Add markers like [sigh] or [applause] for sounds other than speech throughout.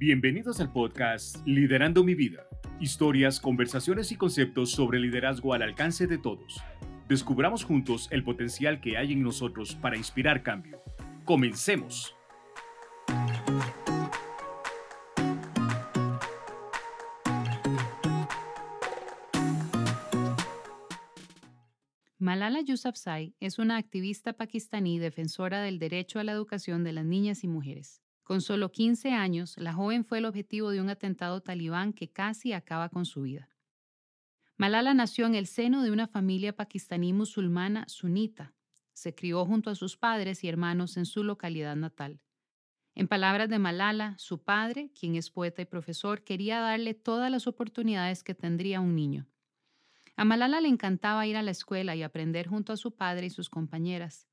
Bienvenidos al podcast Liderando mi vida. Historias, conversaciones y conceptos sobre liderazgo al alcance de todos. Descubramos juntos el potencial que hay en nosotros para inspirar cambio. Comencemos. Malala Yousafzai es una activista pakistaní defensora del derecho a la educación de las niñas y mujeres. Con solo 15 años, la joven fue el objetivo de un atentado talibán que casi acaba con su vida. Malala nació en el seno de una familia pakistaní musulmana sunita. Se crió junto a sus padres y hermanos en su localidad natal. En palabras de Malala, su padre, quien es poeta y profesor, quería darle todas las oportunidades que tendría un niño. A Malala le encantaba ir a la escuela y aprender junto a su padre y sus compañeras.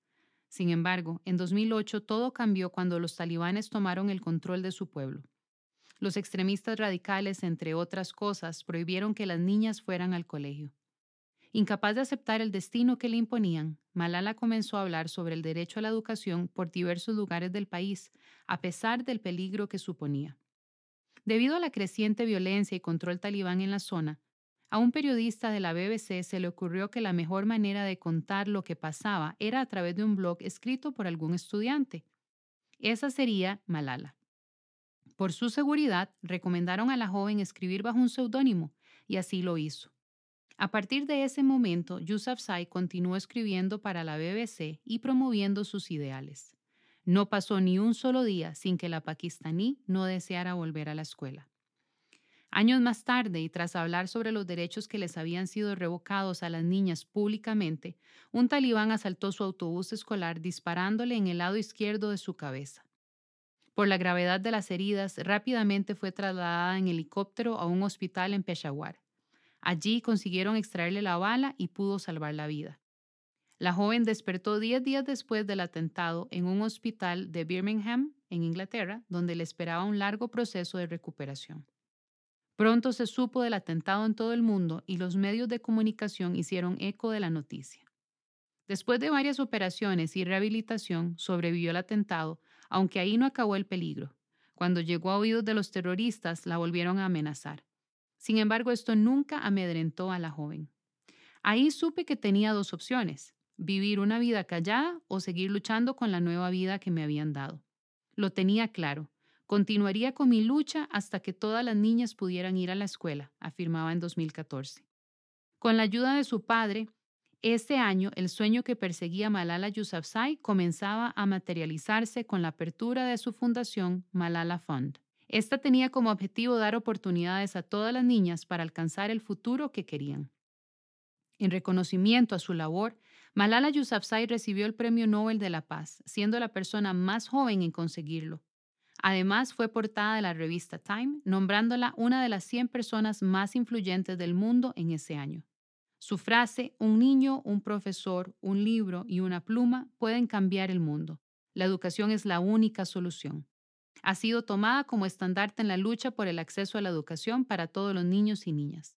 Sin embargo, en 2008 todo cambió cuando los talibanes tomaron el control de su pueblo. Los extremistas radicales, entre otras cosas, prohibieron que las niñas fueran al colegio. Incapaz de aceptar el destino que le imponían, Malala comenzó a hablar sobre el derecho a la educación por diversos lugares del país, a pesar del peligro que suponía. Debido a la creciente violencia y control talibán en la zona, a un periodista de la BBC se le ocurrió que la mejor manera de contar lo que pasaba era a través de un blog escrito por algún estudiante. Esa sería Malala. Por su seguridad, recomendaron a la joven escribir bajo un seudónimo, y así lo hizo. A partir de ese momento, Yousafzai continuó escribiendo para la BBC y promoviendo sus ideales. No pasó ni un solo día sin que la pakistaní no deseara volver a la escuela. Años más tarde, y tras hablar sobre los derechos que les habían sido revocados a las niñas públicamente, un talibán asaltó su autobús escolar disparándole en el lado izquierdo de su cabeza. Por la gravedad de las heridas, rápidamente fue trasladada en helicóptero a un hospital en Peshawar. Allí consiguieron extraerle la bala y pudo salvar la vida. La joven despertó diez días después del atentado en un hospital de Birmingham, en Inglaterra, donde le esperaba un largo proceso de recuperación. Pronto se supo del atentado en todo el mundo y los medios de comunicación hicieron eco de la noticia. Después de varias operaciones y rehabilitación, sobrevivió el atentado, aunque ahí no acabó el peligro. Cuando llegó a oídos de los terroristas, la volvieron a amenazar. Sin embargo, esto nunca amedrentó a la joven. Ahí supe que tenía dos opciones, vivir una vida callada o seguir luchando con la nueva vida que me habían dado. Lo tenía claro, Continuaría con mi lucha hasta que todas las niñas pudieran ir a la escuela, afirmaba en 2014. Con la ayuda de su padre, ese año el sueño que perseguía Malala Yousafzai comenzaba a materializarse con la apertura de su fundación Malala Fund. Esta tenía como objetivo dar oportunidades a todas las niñas para alcanzar el futuro que querían. En reconocimiento a su labor, Malala Yousafzai recibió el Premio Nobel de la Paz, siendo la persona más joven en conseguirlo. Además, fue portada de la revista Time, nombrándola una de las 100 personas más influyentes del mundo en ese año. Su frase, un niño, un profesor, un libro y una pluma pueden cambiar el mundo. La educación es la única solución. Ha sido tomada como estandarte en la lucha por el acceso a la educación para todos los niños y niñas.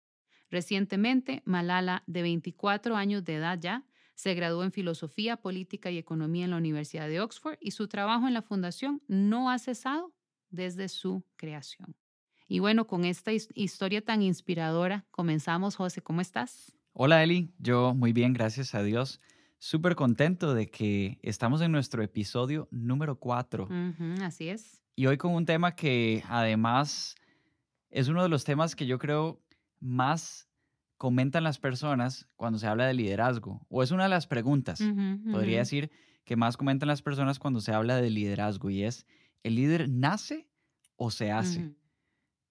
Recientemente, Malala, de 24 años de edad ya, se graduó en Filosofía, Política y Economía en la Universidad de Oxford y su trabajo en la Fundación no ha cesado desde su creación. Y bueno, con esta historia tan inspiradora, comenzamos. José, ¿cómo estás? Hola Eli, yo muy bien, gracias a Dios. Súper contento de que estamos en nuestro episodio número 4. así es. Y hoy con un tema que además es uno de los temas que yo creo más comentan las personas cuando se habla de liderazgo? O es una de las preguntas, podría decir, que más comentan las personas cuando se habla de liderazgo y es, ¿el líder nace o se hace?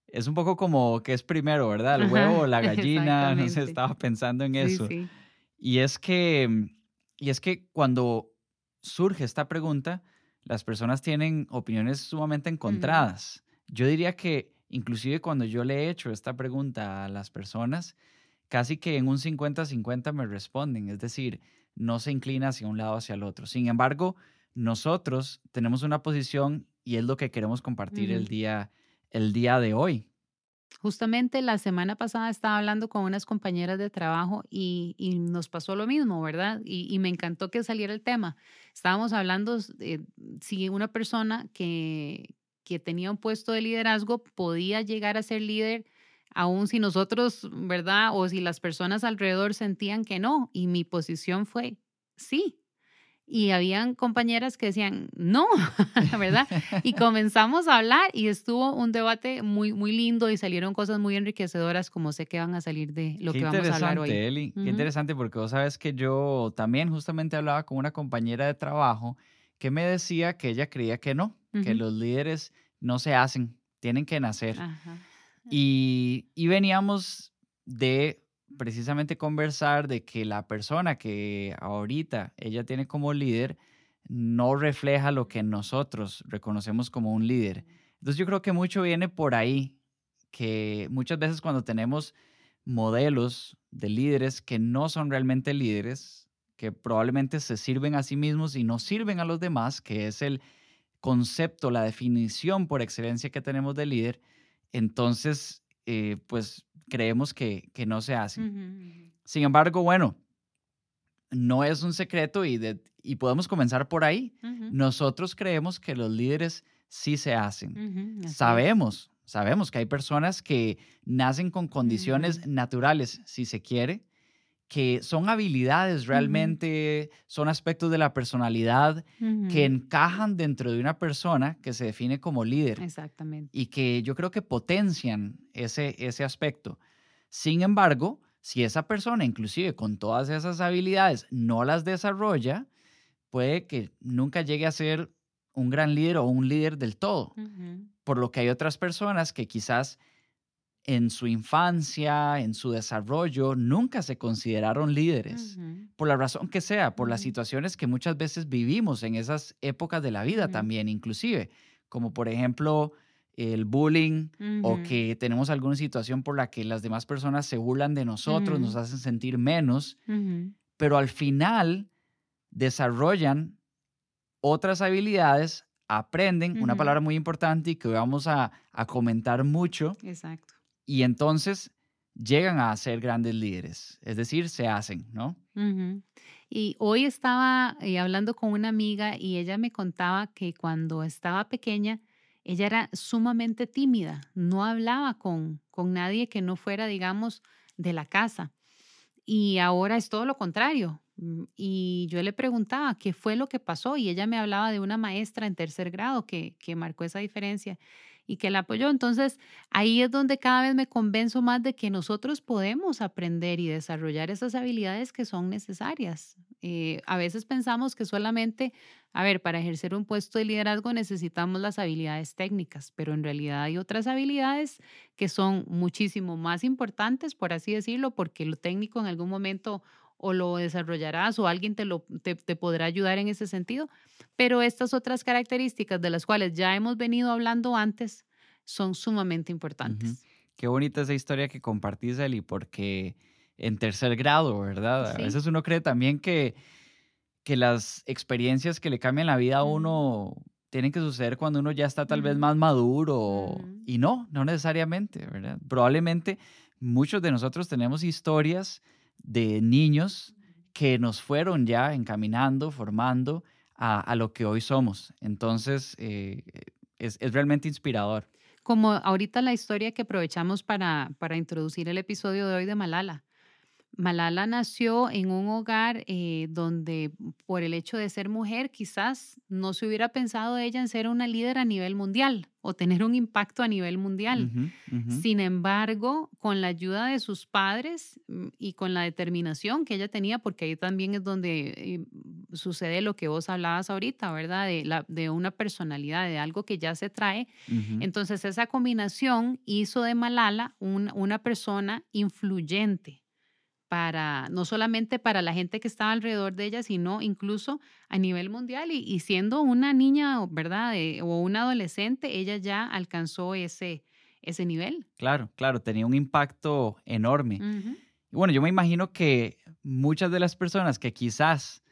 Es un poco como que es primero, ¿verdad? El huevo o la [laughs] gallina, [laughs] no sé, estaba pensando en eso. Y es que y es que cuando surge esta pregunta, las personas tienen opiniones sumamente encontradas. Yo diría que inclusive cuando yo le he hecho esta pregunta a las personas, casi que en un 50-50 me responden, es decir, no se inclina hacia un lado o hacia el otro. Sin embargo, nosotros tenemos una posición y es lo que queremos compartir el, día, el día de hoy. Justamente la semana pasada estaba hablando con unas compañeras de trabajo y, nos pasó lo mismo, ¿verdad? Y, me encantó que saliera el tema. Estábamos hablando de si una persona que, que tenía un puesto de liderazgo podía llegar a ser líder aun si nosotros, ¿verdad? O si las personas alrededor sentían que no. Y mi posición fue, sí, y habían compañeras que decían, no, [laughs] ¿verdad? Y [laughs] comenzamos a hablar y estuvo un debate muy, muy lindo y salieron cosas muy enriquecedoras como sé que van a salir de lo que vamos a hablar hoy. Eli, Qué interesante porque vos sabes que yo también justamente hablaba con una compañera de trabajo que me decía que ella creía que no, que los líderes no se hacen, tienen que nacer. Y, y veníamos de precisamente conversar de que la persona que ahorita ella tiene como líder no refleja lo que nosotros reconocemos como un líder. Entonces yo creo que mucho viene por ahí, que muchas veces cuando tenemos modelos de líderes que no son realmente líderes, que probablemente se sirven a sí mismos y no sirven a los demás, que es el concepto, la definición por excelencia que tenemos de líder, entonces, eh, pues creemos que, no se hace. Sin embargo, bueno, no es un secreto y, y podemos comenzar por ahí. Nosotros creemos que los líderes sí se hacen. sabemos, sabemos que hay personas que nacen con condiciones naturales, si se quiere, que son habilidades realmente, son aspectos de la personalidad que encajan dentro de una persona que se define como líder. Exactamente. Y que yo creo que potencian ese, ese aspecto. Sin embargo, si esa persona, inclusive con todas esas habilidades, no las desarrolla, puede que nunca llegue a ser un gran líder o un líder del todo. Por lo que hay otras personas que quizás en su infancia, en su desarrollo, nunca se consideraron líderes, por la razón que sea, por las situaciones que muchas veces vivimos en esas épocas de la vida también, inclusive, como por ejemplo el bullying o que tenemos alguna situación por la que las demás personas se burlan de nosotros, nos hacen sentir menos, pero al final desarrollan otras habilidades, aprenden, una palabra muy importante y que vamos a, a comentar mucho. Exacto y entonces llegan a ser grandes líderes, es decir, se hacen, ¿no? Y hoy estaba eh, hablando con una amiga y ella me contaba que cuando estaba pequeña, ella era sumamente tímida, no hablaba con, con nadie que no fuera, digamos, de la casa. Y ahora es todo lo contrario. Mm, y yo le preguntaba qué fue lo que pasó y ella me hablaba de una maestra en tercer grado que, que marcó esa diferencia y que la apoyó. Entonces, ahí es donde cada vez me convenzo más de que nosotros podemos aprender y desarrollar esas habilidades que son necesarias. Eh, a veces pensamos que solamente, a ver, para ejercer un puesto de liderazgo necesitamos las habilidades técnicas, pero en realidad hay otras habilidades que son muchísimo más importantes, por así decirlo, porque lo técnico en algún momento o lo desarrollarás o alguien te, lo, te, podrá ayudar en ese sentido. Pero estas otras características de las cuales ya hemos venido hablando antes son sumamente importantes. Qué bonita esa historia que compartís, Eli, porque en tercer grado, ¿verdad? A veces uno cree también que, que las experiencias que le cambian la vida a uno tienen que suceder cuando uno ya está tal vez más maduro y no, no necesariamente, ¿verdad? Probablemente muchos de nosotros tenemos historias de niños que nos fueron ya encaminando, formando a, lo que hoy somos. Entonces, eh, es, realmente inspirador. Como ahorita la historia que aprovechamos para, para introducir el episodio de hoy de Malala. Malala nació en un hogar eh, donde por el hecho de ser mujer quizás no se hubiera pensado ella en ser una líder a nivel mundial o tener un impacto a nivel mundial. Sin embargo, con la ayuda de sus padres mm, y con la determinación que ella tenía, porque ahí también es donde eh, sucede lo que vos hablabas ahorita, ¿verdad? De, la, de una personalidad, de algo que ya se trae. Entonces esa combinación hizo de Malala una persona influyente para, no solamente para la gente que estaba alrededor de ella, sino incluso a nivel mundial. Y, siendo una niña, ¿verdad? o una adolescente, ella ya alcanzó ese, ese nivel. Claro, claro, tenía un impacto enorme. Y bueno, yo me imagino que muchas de las personas que quizás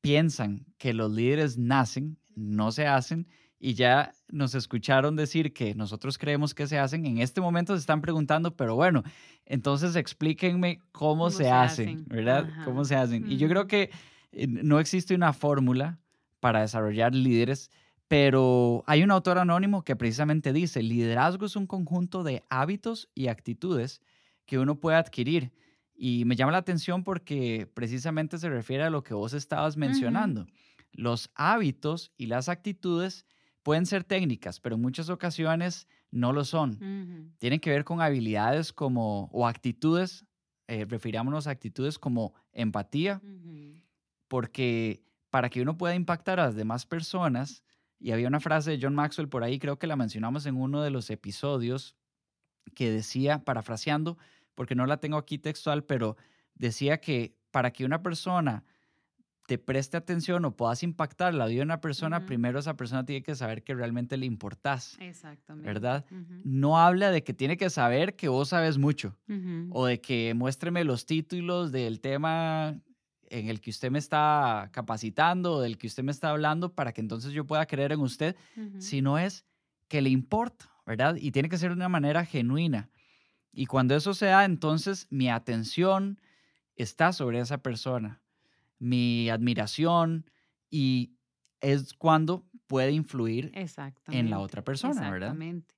piensan que los líderes nacen, no se hacen, y ya nos escucharon decir que nosotros creemos que se hacen, en este momento se están preguntando, pero bueno, entonces explíquenme cómo, se, hacen, ¿verdad? ¿Cómo se hacen? Y yo creo que eh, no existe una fórmula para desarrollar líderes, Pero hay un autor anónimo que precisamente dice, liderazgo es un conjunto de hábitos y actitudes que uno puede adquirir. Y me llama la atención porque precisamente se refiere a lo que vos estabas mencionando. Los hábitos y las actitudes pueden ser técnicas, pero en muchas ocasiones no lo son. Tienen que ver con habilidades como, o actitudes, eh, refirámonos a actitudes como empatía, porque para que uno pueda impactar a las demás personas, y había una frase de John Maxwell por ahí, creo que la mencionamos en uno de los episodios, que decía, parafraseando, porque no la tengo aquí textual, pero decía que para que una persona te preste atención o puedas impactar la vida de una persona, primero esa persona tiene que saber que realmente le importás. Exactamente. ¿Verdad? No habla de que tiene que saber que vos sabes mucho o de que muéstreme los títulos del tema en el que usted me está capacitando o del que usted me está hablando para que entonces yo pueda creer en usted, sino es que le importa, ¿verdad? Y tiene que ser de una manera genuina. Y cuando eso se da, entonces mi atención está sobre esa persona, mi admiración y es cuando puede influir en la otra persona, Exactamente. ¿verdad?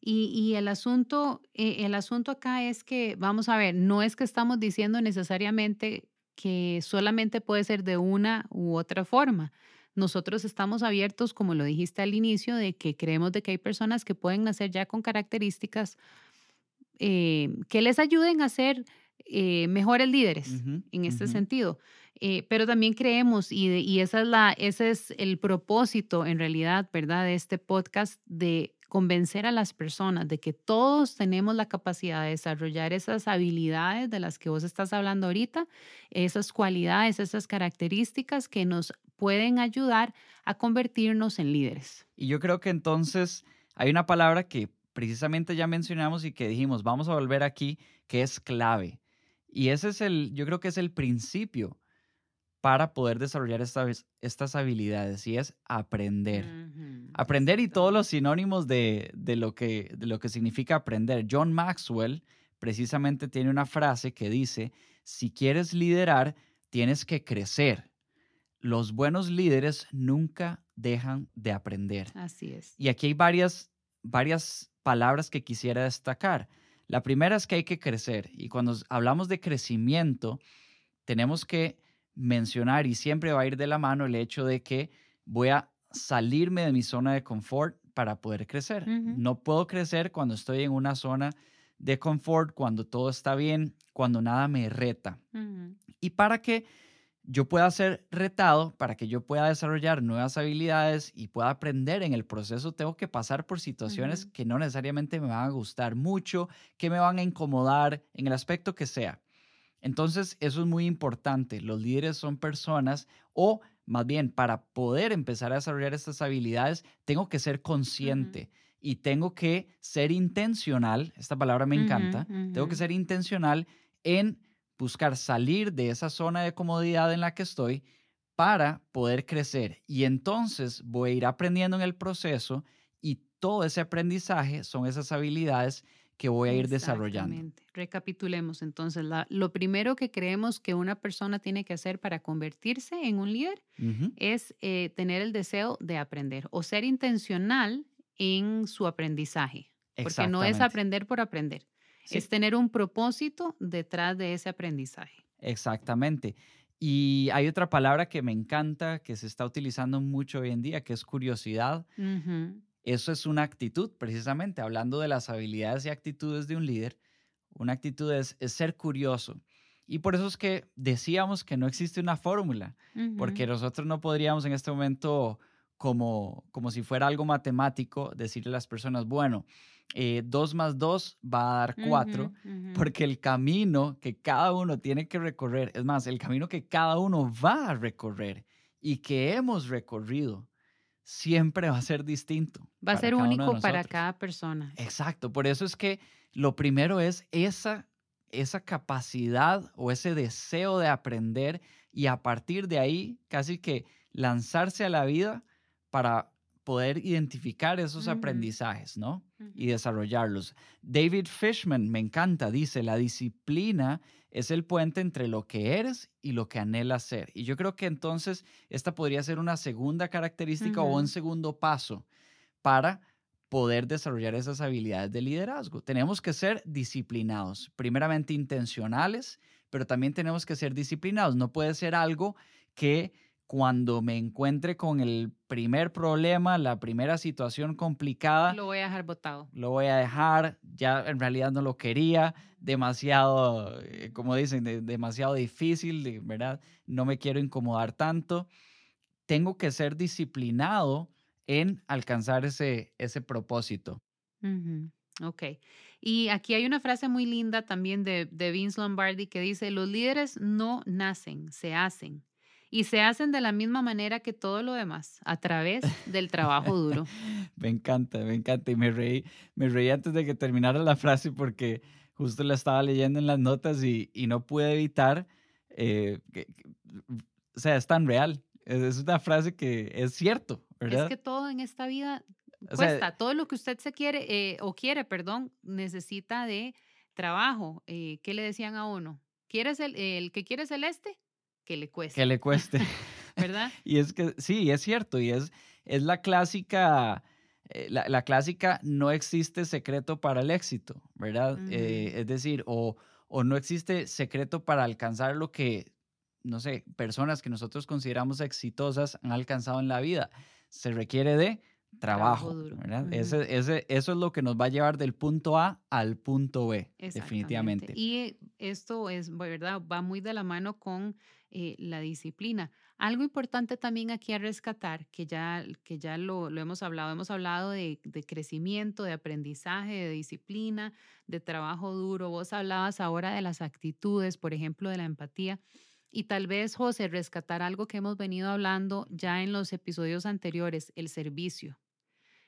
Y, y, el, asunto, eh, el asunto acá es que, vamos a ver, no es que estamos diciendo necesariamente que solamente puede ser de una u otra forma. Nosotros estamos abiertos, como lo dijiste al inicio, de que creemos de que hay personas que pueden nacer ya con características eh, que les ayuden a ser eh, mejores líderes en este sentido. Eh, pero también creemos, y, y esa es la, ese es el propósito en realidad, ¿verdad?, de este podcast, de convencer a las personas de que todos tenemos la capacidad de desarrollar esas habilidades de las que vos estás hablando ahorita, esas cualidades, esas características que nos pueden ayudar a convertirnos en líderes. Y yo creo que entonces hay una palabra que precisamente ya mencionamos y que dijimos, vamos a volver aquí, que es clave. Y ese es el, yo creo que es el principio para poder desarrollar estas, estas habilidades y es aprender. Aprender y todos los sinónimos de, lo que, de lo que significa aprender. John Maxwell precisamente tiene una frase que dice, si quieres liderar, tienes que crecer. Los buenos líderes nunca dejan de aprender. Así es. Y aquí hay varias, varias palabras que quisiera destacar. La primera es que hay que crecer y cuando hablamos de crecimiento, tenemos que mencionar y siempre va a ir de la mano el hecho de que voy a salirme de mi zona de confort para poder crecer. No puedo crecer cuando estoy en una zona de confort, cuando todo está bien, cuando nada me reta. Y para que yo pueda ser retado, para que yo pueda desarrollar nuevas habilidades y pueda aprender en el proceso, tengo que pasar por situaciones que no necesariamente me van a gustar mucho, que me van a incomodar en el aspecto que sea. Entonces, eso es muy importante. Los líderes son personas o más bien para poder empezar a desarrollar estas habilidades, tengo que ser consciente y tengo que ser intencional, esta palabra me encanta, tengo que ser intencional en buscar salir de esa zona de comodidad en la que estoy para poder crecer. Y entonces voy a ir aprendiendo en el proceso y todo ese aprendizaje son esas habilidades que voy a ir desarrollando. Recapitulemos entonces. lo primero que creemos que una persona tiene que hacer para convertirse en un líder es eh, tener el deseo de aprender o ser intencional en su aprendizaje. Porque no es aprender por aprender, es tener un propósito detrás de ese aprendizaje. Exactamente. Y hay otra palabra que me encanta, que se está utilizando mucho hoy en día, que es curiosidad. Eso es una actitud, precisamente, hablando de las habilidades y actitudes de un líder. Una actitud es, ser curioso. Y por eso es que decíamos que no existe una fórmula, porque nosotros no podríamos en este momento, como, como si fuera algo matemático, decirle a las personas, bueno, eh, dos más dos va a dar cuatro, porque el camino que cada uno tiene que recorrer, es más, el camino que cada uno va a recorrer y que hemos recorrido, siempre va a ser distinto. Va a ser único para cada persona. Exacto, por eso es que lo primero es esa, esa capacidad o ese deseo de aprender y a partir de ahí casi que lanzarse a la vida para poder identificar esos aprendizajes, ¿no? Y desarrollarlos. David Fishman, me encanta, dice, la disciplina es el puente entre lo que eres y lo que anhelas ser. Y yo creo que entonces esta podría ser una segunda característica o un segundo paso para poder desarrollar esas habilidades de liderazgo. Tenemos que ser disciplinados, primeramente intencionales, pero también tenemos que ser disciplinados. No puede ser algo que cuando me encuentre con el primer problema, la primera situación complicada, lo voy a dejar botado. Lo voy a dejar, ya en realidad no lo quería, demasiado, eh, como dicen, demasiado difícil, ¿verdad? No me quiero incomodar tanto. Tengo que ser disciplinado en alcanzar ese, ese propósito. Ok. Y aquí hay una frase muy linda también de, de Vince Lombardi que dice, los líderes no nacen, se hacen y se hacen de la misma manera que todo lo demás, a través del trabajo [laughs] duro. me encanta, me encanta. Y me reí, me reí antes de que terminara la frase porque justo la estaba leyendo en las notas y, y no pude evitar, eh, o sea, es tan real. Es una frase que es cierto, ¿verdad? Es que todo en esta vida cuesta. todo lo que usted se quiere eh, o quiere, perdón, necesita de trabajo. Eh, ¿Qué le decían a uno? ¿Quieres el, el que quiere celeste? Que le cueste. Que le cueste. [laughs] [laughs] ¿Verdad? y es que sí, es cierto, y es, es la clásica, eh, la, clásica, no existe secreto para el éxito, ¿verdad? Eh, es decir, o, o no existe secreto para alcanzar lo que, no sé, personas que nosotros consideramos exitosas han alcanzado en la vida. Se requiere de trabajo, ¿verdad? ese, ese, eso es lo que nos va a llevar del punto A al punto B, definitivamente. Y esto es, ¿verdad? Va muy de la mano con eh, la disciplina. Algo importante también aquí a rescatar, que ya, que ya lo, lo hemos hablado, hemos hablado de, de, crecimiento, de aprendizaje, de disciplina, de trabajo duro. Vos hablabas ahora de las actitudes, por ejemplo, de la empatía. Y tal vez, José, rescatar algo que hemos venido hablando ya en los episodios anteriores, el servicio.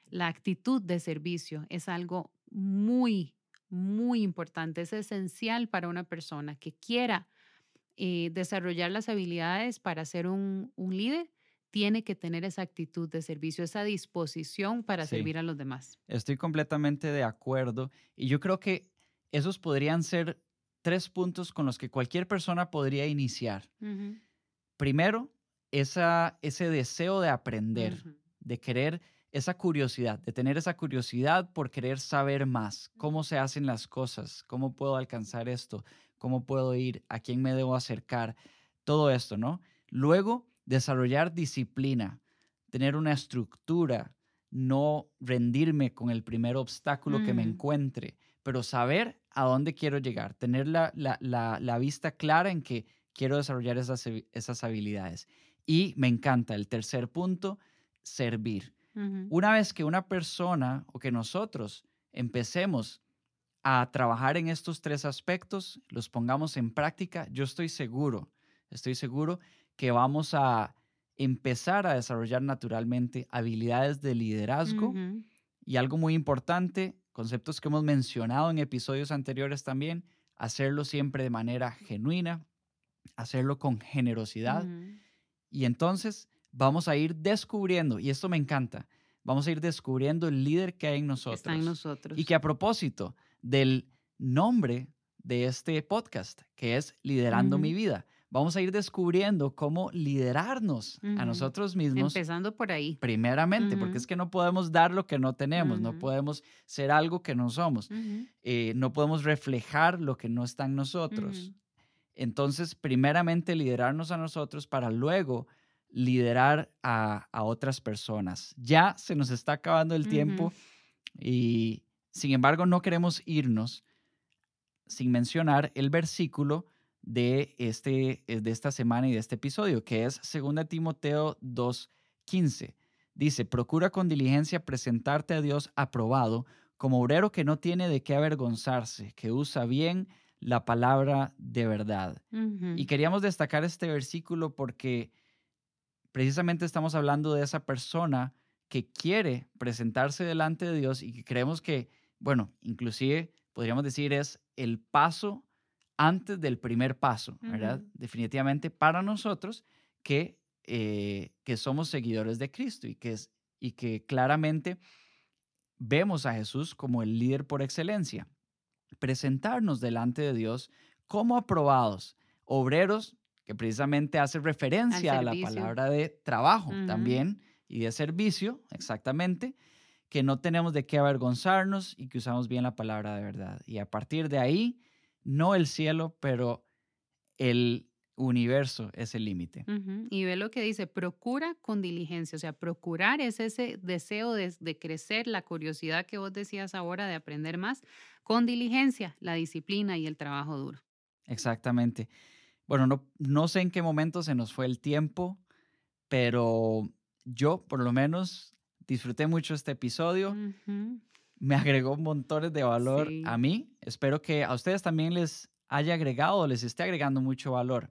La actitud de servicio es algo muy, muy importante, es esencial para una persona que quiera eh, desarrollar las habilidades para ser un, líder, tiene que tener esa actitud de servicio, esa disposición para servir a los demás. Estoy completamente de acuerdo y yo creo que esos podrían ser tres puntos con los que cualquier persona podría iniciar. Primero, esa, ese deseo de aprender, de querer esa curiosidad, de tener esa curiosidad por querer saber más, cómo se hacen las cosas, cómo puedo alcanzar esto, cómo puedo ir, a quién me debo acercar, todo esto, ¿no? Luego, desarrollar disciplina, tener una estructura, no rendirme con el primer obstáculo que me encuentre, pero saber a dónde quiero llegar, tener la, la, vista clara en que quiero desarrollar esas, esas habilidades. Y me encanta el tercer punto, servir. Una vez que una persona o que nosotros empecemos a trabajar en estos tres aspectos, los pongamos en práctica, yo estoy seguro, estoy seguro que vamos a empezar a desarrollar naturalmente habilidades de liderazgo y algo muy importante, conceptos que hemos mencionado en episodios anteriores también, hacerlo siempre de manera genuina, hacerlo con generosidad y entonces vamos a ir descubriendo, y esto me encanta, vamos a ir descubriendo el líder que hay en nosotros. Está en nosotros. Y que a propósito, del nombre de este podcast, que es Liderando mi vida. Vamos a ir descubriendo cómo liderarnos a nosotros mismos. Empezando por ahí. Primeramente, porque es que no podemos dar lo que no tenemos, no podemos ser algo que no somos, eh, no podemos reflejar lo que no está en nosotros. Entonces, primeramente liderarnos a nosotros para luego liderar a, a otras personas. Ya se nos está acabando el tiempo y sin embargo, no queremos irnos sin mencionar el versículo de, este, eh, de esta semana y de este episodio, que es 2 Timoteo 2.15. Dice, procura con diligencia presentarte a Dios aprobado, como obrero que no tiene de qué avergonzarse, que usa bien la palabra de verdad. Y queríamos destacar este versículo porque precisamente estamos hablando de esa persona que quiere presentarse delante de Dios y que creemos que bueno, inclusive podríamos decir es el paso antes del primer paso, ¿verdad? Definitivamente para nosotros que, eh, que somos seguidores de Cristo y que y que claramente vemos a Jesús como el líder por excelencia. Presentarnos delante de Dios como aprobados, obreros, que precisamente hace referencia a la palabra de trabajo también y de servicio, exactamente, que no tenemos de qué avergonzarnos y que usamos bien la palabra de verdad. Y a partir de ahí, no el cielo, pero el universo es el límite. Y ve lo que dice, procura con diligencia, o sea, procurar es ese deseo de, crecer, la curiosidad que vos decías ahora de aprender más, con diligencia, la disciplina y el trabajo duro. Exactamente. Bueno, no, no sé en qué momento se nos fue el tiempo, pero yo por lo menos disfruté mucho este episodio. Me agregó montones de valor a mí. Espero que a ustedes también les haya agregado les esté agregando mucho valor.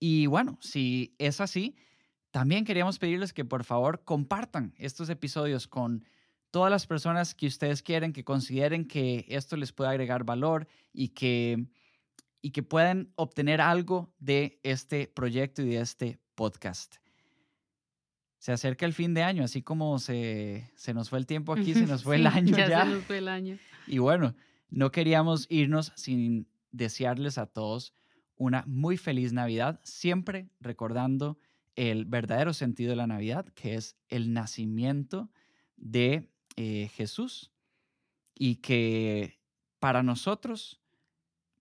Y bueno, si es así, también queríamos pedirles que por favor compartan estos episodios con todas las personas que ustedes quieren, que consideren que esto les puede agregar valor y que, y que puedan obtener algo de este proyecto y de este podcast. Se acerca el fin de año, así como se, se nos fue el tiempo aquí, se [laughs] nos fue el año ya. ya. Se nos fue el año. Y bueno, no queríamos irnos sin desearles a todos una muy feliz Navidad, siempre recordando el verdadero sentido de la Navidad, que es el nacimiento de eh, Jesús y que para nosotros,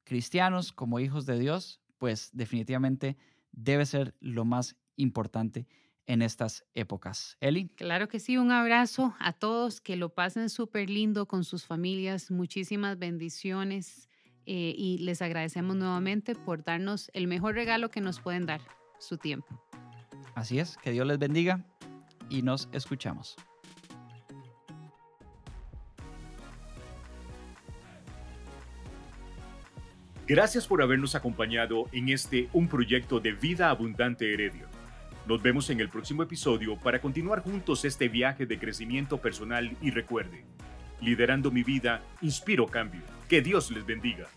cristianos como hijos de Dios, pues definitivamente debe ser lo más importante en estas épocas. Eli. Claro que sí, un abrazo a todos, que lo pasen súper lindo con sus familias, muchísimas bendiciones eh, y les agradecemos nuevamente por darnos el mejor regalo que nos pueden dar, su tiempo. Así es, que Dios les bendiga y nos escuchamos. Gracias por habernos acompañado en este Un Proyecto de Vida Abundante Heredio. Nos vemos en el próximo episodio para continuar juntos este viaje de crecimiento personal y recuerde, liderando mi vida, inspiro cambio. Que Dios les bendiga.